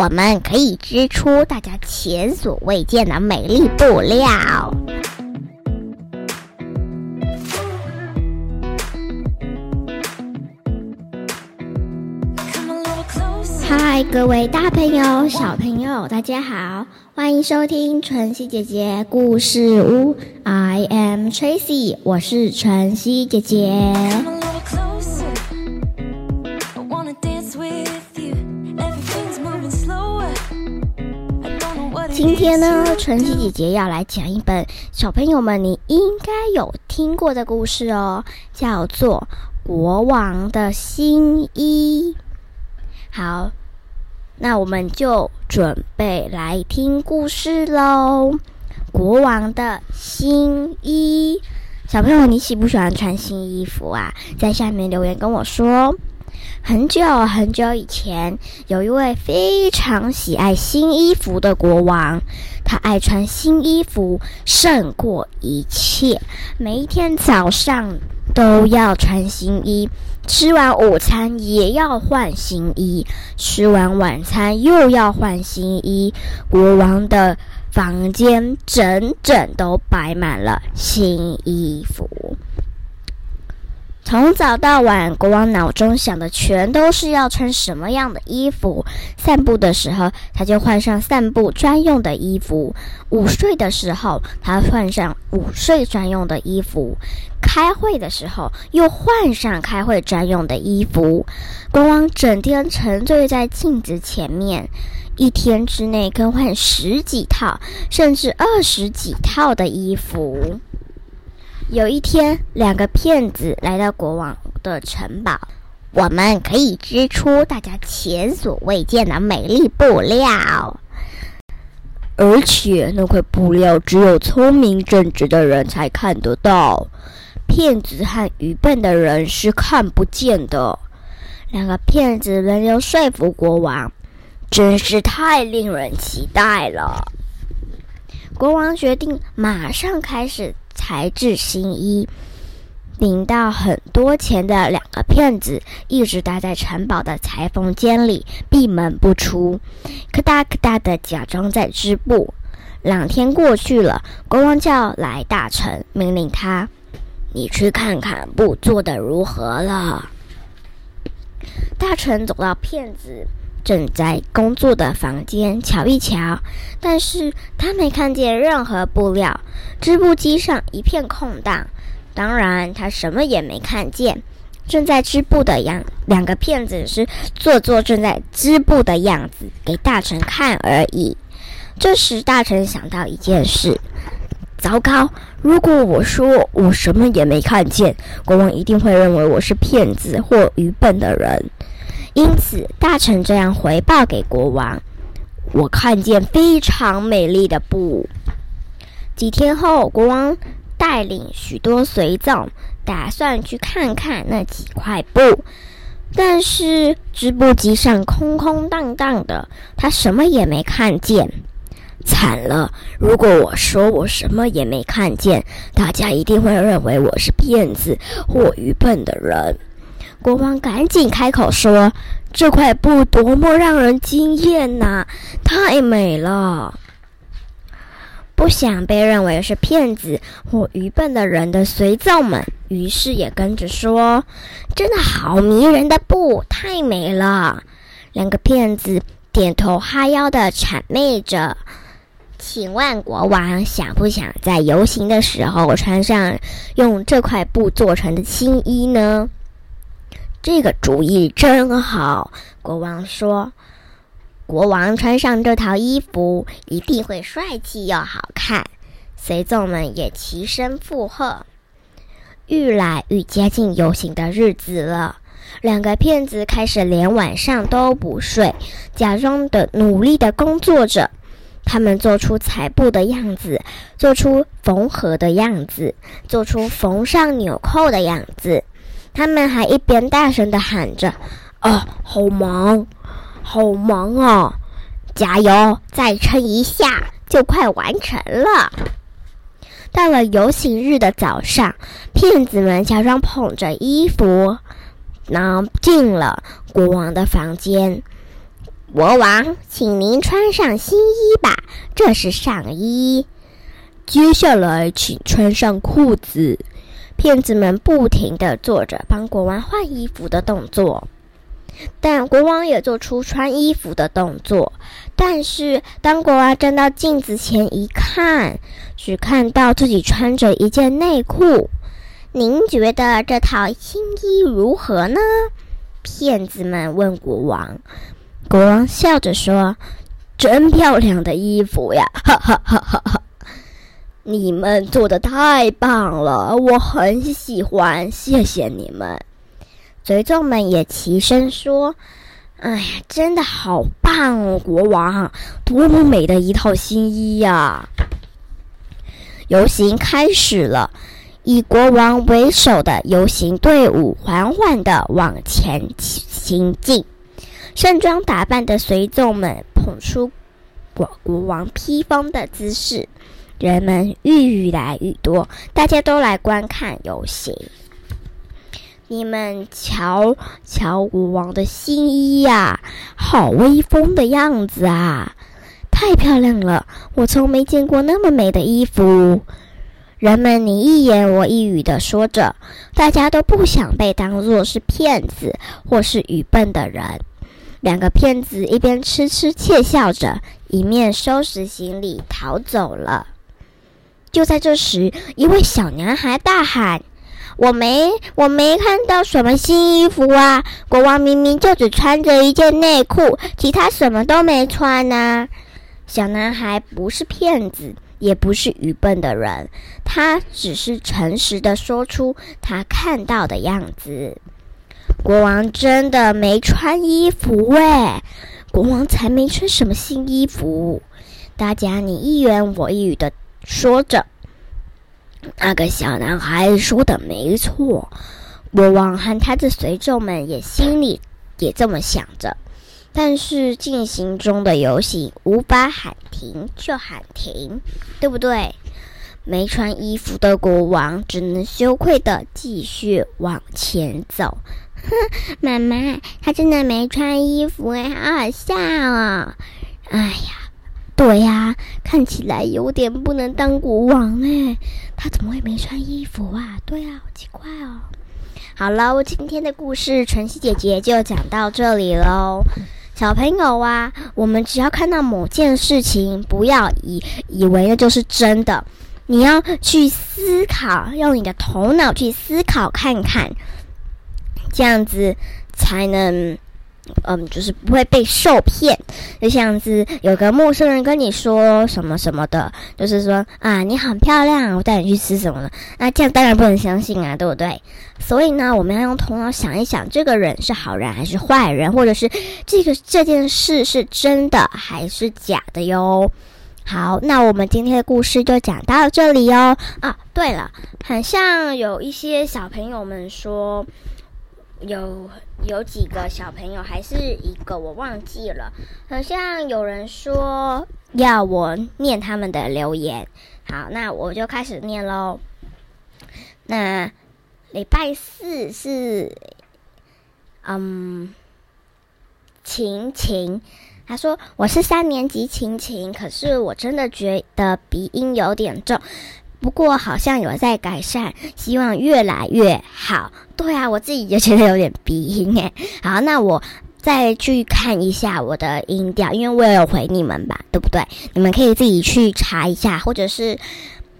我们可以织出大家前所未见的美丽布料。嗨，各位大朋友、小朋友，大家好，欢迎收听晨曦姐姐故事屋。I am Tracy，我是晨曦姐姐。今天呢，晨曦姐姐要来讲一本小朋友们你应该有听过的故事哦，叫做《国王的新衣》。好，那我们就准备来听故事喽，《国王的新衣》。小朋友，你喜不喜欢穿新衣服啊？在下面留言跟我说。很久很久以前，有一位非常喜爱新衣服的国王，他爱穿新衣服胜过一切。每一天早上都要穿新衣，吃完午餐也要换新衣，吃完晚餐又要换新衣。国王的房间整整都摆满了新衣服。从早到晚，国王脑中想的全都是要穿什么样的衣服。散步的时候，他就换上散步专用的衣服；午睡的时候，他换上午睡专用的衣服；开会的时候，又换上开会专用的衣服。国王整天沉醉在镜子前面，一天之内更换十几套，甚至二十几套的衣服。有一天，两个骗子来到国王的城堡。我们可以织出大家前所未见的美丽布料，而且那块布料只有聪明正直的人才看得到，骗子和愚笨的人是看不见的。两个骗子轮流说服国王，真是太令人期待了。国王决定马上开始。裁制新衣，领到很多钱的两个骗子一直待在城堡的裁缝间里，闭门不出，咔哒咔哒的假装在织布。两天过去了，国王叫来大臣，命令他：“你去看看布做的如何了。”大臣走到骗子。正在工作的房间瞧一瞧，但是他没看见任何布料，织布机上一片空荡，当然他什么也没看见。正在织布的样两个骗子是做做正在织布的样子给大臣看而已。这时大臣想到一件事：糟糕，如果我说我什么也没看见，国王一定会认为我是骗子或愚笨的人。因此，大臣这样回报给国王：“我看见非常美丽的布。”几天后，国王带领许多随从，打算去看看那几块布，但是织布机上空空荡荡的，他什么也没看见。惨了！如果我说我什么也没看见，大家一定会认为我是骗子或愚笨的人。国王赶紧开口说：“这块布多么让人惊艳呐！太美了！”不想被认为是骗子或愚笨的人的随从们，于是也跟着说：“真的好迷人的布，太美了！”两个骗子点头哈腰的谄媚着。请问国王想不想在游行的时候穿上用这块布做成的新衣呢？这个主意真好，国王说：“国王穿上这套衣服一定会帅气又好看。”随从们也齐声附和。愈来愈接近游行的日子了，两个骗子开始连晚上都不睡，假装的努力的工作着。他们做出裁布的样子，做出缝合的样子，做出缝上纽扣的样子。他们还一边大声的喊着：“啊，好忙，好忙啊！加油，再撑一下，就快完成了。”到了游行日的早上，骗子们假装捧着衣服，然后进了国王的房间。国王，请您穿上新衣吧，这是上衣。接下来，请穿上裤子。骗子们不停地做着帮国王换衣服的动作，但国王也做出穿衣服的动作。但是，当国王站到镜子前一看，只看到自己穿着一件内裤。您觉得这套新衣如何呢？骗子们问国王。国王笑着说：“真漂亮的衣服呀！”哈哈哈哈哈。你们做的太棒了，我很喜欢，谢谢你们。随众们也齐声说：“哎呀，真的好棒哦，国王，多么美的一套新衣呀！”游行开始了，以国王为首的游行队伍缓缓的往前行进，盛装打扮的随众们捧出国国王披风的姿势。人们愈来愈多，大家都来观看游行。你们瞧瞧国王的新衣呀，好威风的样子啊！太漂亮了，我从没见过那么美的衣服。人们你一言我一语的说着，大家都不想被当作是骗子或是愚笨的人。两个骗子一边痴痴窃笑着，一面收拾行李逃走了。就在这时，一位小男孩大喊：“我没，我没看到什么新衣服啊！国王明明就只穿着一件内裤，其他什么都没穿呢。”小男孩不是骗子，也不是愚笨的人，他只是诚实的说出他看到的样子。国王真的没穿衣服喂，国王才没穿什么新衣服。大家你一言我一语的。说着，那个小男孩说的没错。国王和他的随众们也心里也这么想着。但是进行中的游戏无法喊停就喊停，对不对？没穿衣服的国王只能羞愧的继续往前走。哼，妈妈，他真的没穿衣服哎，好好笑哦！哎呀。对呀，看起来有点不能当国王哎，他怎么会没穿衣服啊？对啊，好奇怪哦。好了，今天的故事晨曦姐姐就讲到这里喽。小朋友啊，我们只要看到某件事情，不要以以为那就是真的，你要去思考，用你的头脑去思考看看，这样子才能。嗯，就是不会被受骗，就像是有个陌生人跟你说什么什么的，就是说啊，你很漂亮，我带你去吃什么呢？那这样当然不能相信啊，对不对？所以呢，我们要用头脑想一想，这个人是好人还是坏人，或者是这个这件事是真的还是假的哟。好，那我们今天的故事就讲到这里哟。啊，对了，很像有一些小朋友们说。有有几个小朋友，还是一个我忘记了，好像有人说要我念他们的留言。好，那我就开始念喽。那礼拜四是，嗯，晴晴，他说我是三年级晴晴，可是我真的觉得鼻音有点重。不过好像有在改善，希望越来越好。对啊，我自己就觉得有点鼻音诶。好，那我再去看一下我的音调，因为我也有回你们吧，对不对？你们可以自己去查一下，或者是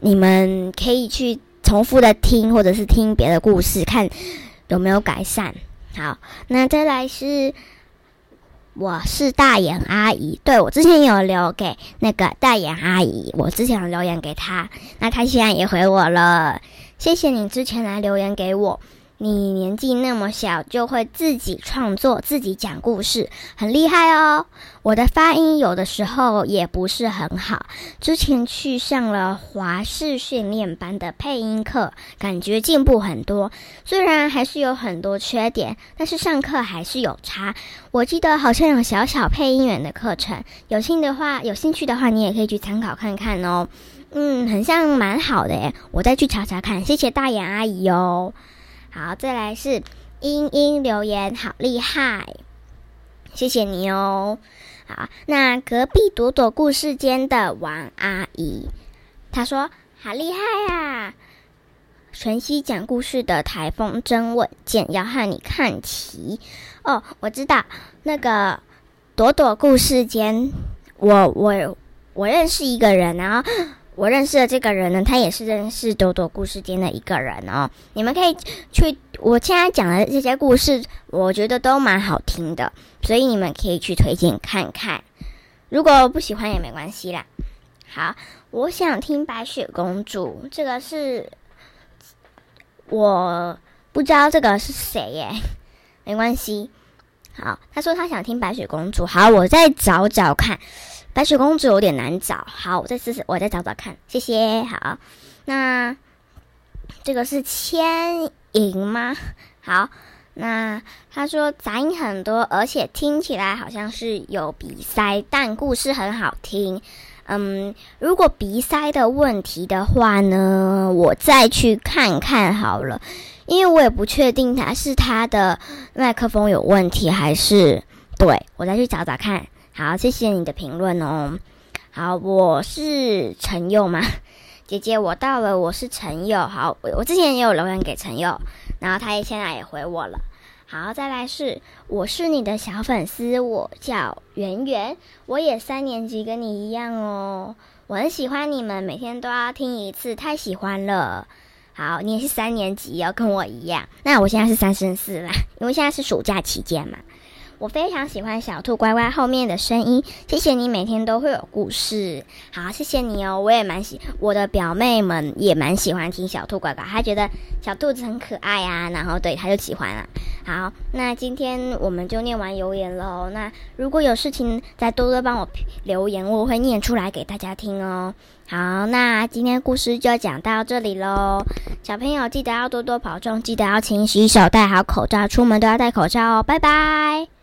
你们可以去重复的听，或者是听别的故事，看有没有改善。好，那再来是。我是大眼阿姨，对我之前有留给那个大眼阿姨，我之前有留言给她，那她现在也回我了，谢谢你之前来留言给我。你年纪那么小，就会自己创作、自己讲故事，很厉害哦。我的发音有的时候也不是很好，之前去上了华视训练班的配音课，感觉进步很多。虽然还是有很多缺点，但是上课还是有差。我记得好像有小小配音员的课程，有兴的话，有兴趣的话，你也可以去参考看看哦。嗯，很像蛮好的诶，我再去查查看。谢谢大眼阿姨哦。好，再来是英英留言，好厉害！谢谢你哦。好，那隔壁朵朵故事间的王阿姨，她说：“好厉害啊！晨曦讲故事的台风真稳健，要和你看齐哦。”我知道那个朵朵故事间，我我我认识一个人，然后我认识的这个人呢，他也是认识朵朵故事间的一个人哦。你们可以去，我现在讲的这些故事，我觉得都蛮好听的。所以你们可以去推荐看看，如果不喜欢也没关系啦。好，我想听白雪公主，这个是我不知道这个是谁耶，没关系。好，他说他想听白雪公主，好，我再找找看。白雪公主有点难找，好，我再试试，我再找找看。谢谢。好，那这个是千银吗？好。那他说杂音很多，而且听起来好像是有鼻塞，但故事很好听。嗯，如果鼻塞的问题的话呢，我再去看看好了，因为我也不确定他是他的麦克风有问题，还是对我再去找找看。好，谢谢你的评论哦。好，我是陈佑吗？姐姐，我到了，我是陈佑。好，我我之前也有留言给陈佑。然后他也现在也回我了。好，再来是我是你的小粉丝，我叫圆圆，我也三年级，跟你一样哦。我很喜欢你们，每天都要听一次，太喜欢了。好，你也是三年级哦，跟我一样。那我现在是三升四啦，因为现在是暑假期间嘛。我非常喜欢小兔乖乖后面的声音，谢谢你每天都会有故事，好，谢谢你哦，我也蛮喜，我的表妹们也蛮喜欢听小兔乖乖，她觉得小兔子很可爱啊，然后对，她就喜欢了。好，那今天我们就念完留言喽，那如果有事情再多多帮我留言，我会念出来给大家听哦。好，那今天故事就讲到这里喽，小朋友记得要多多保重，记得要勤洗手，戴好口罩，出门都要戴口罩哦，拜拜。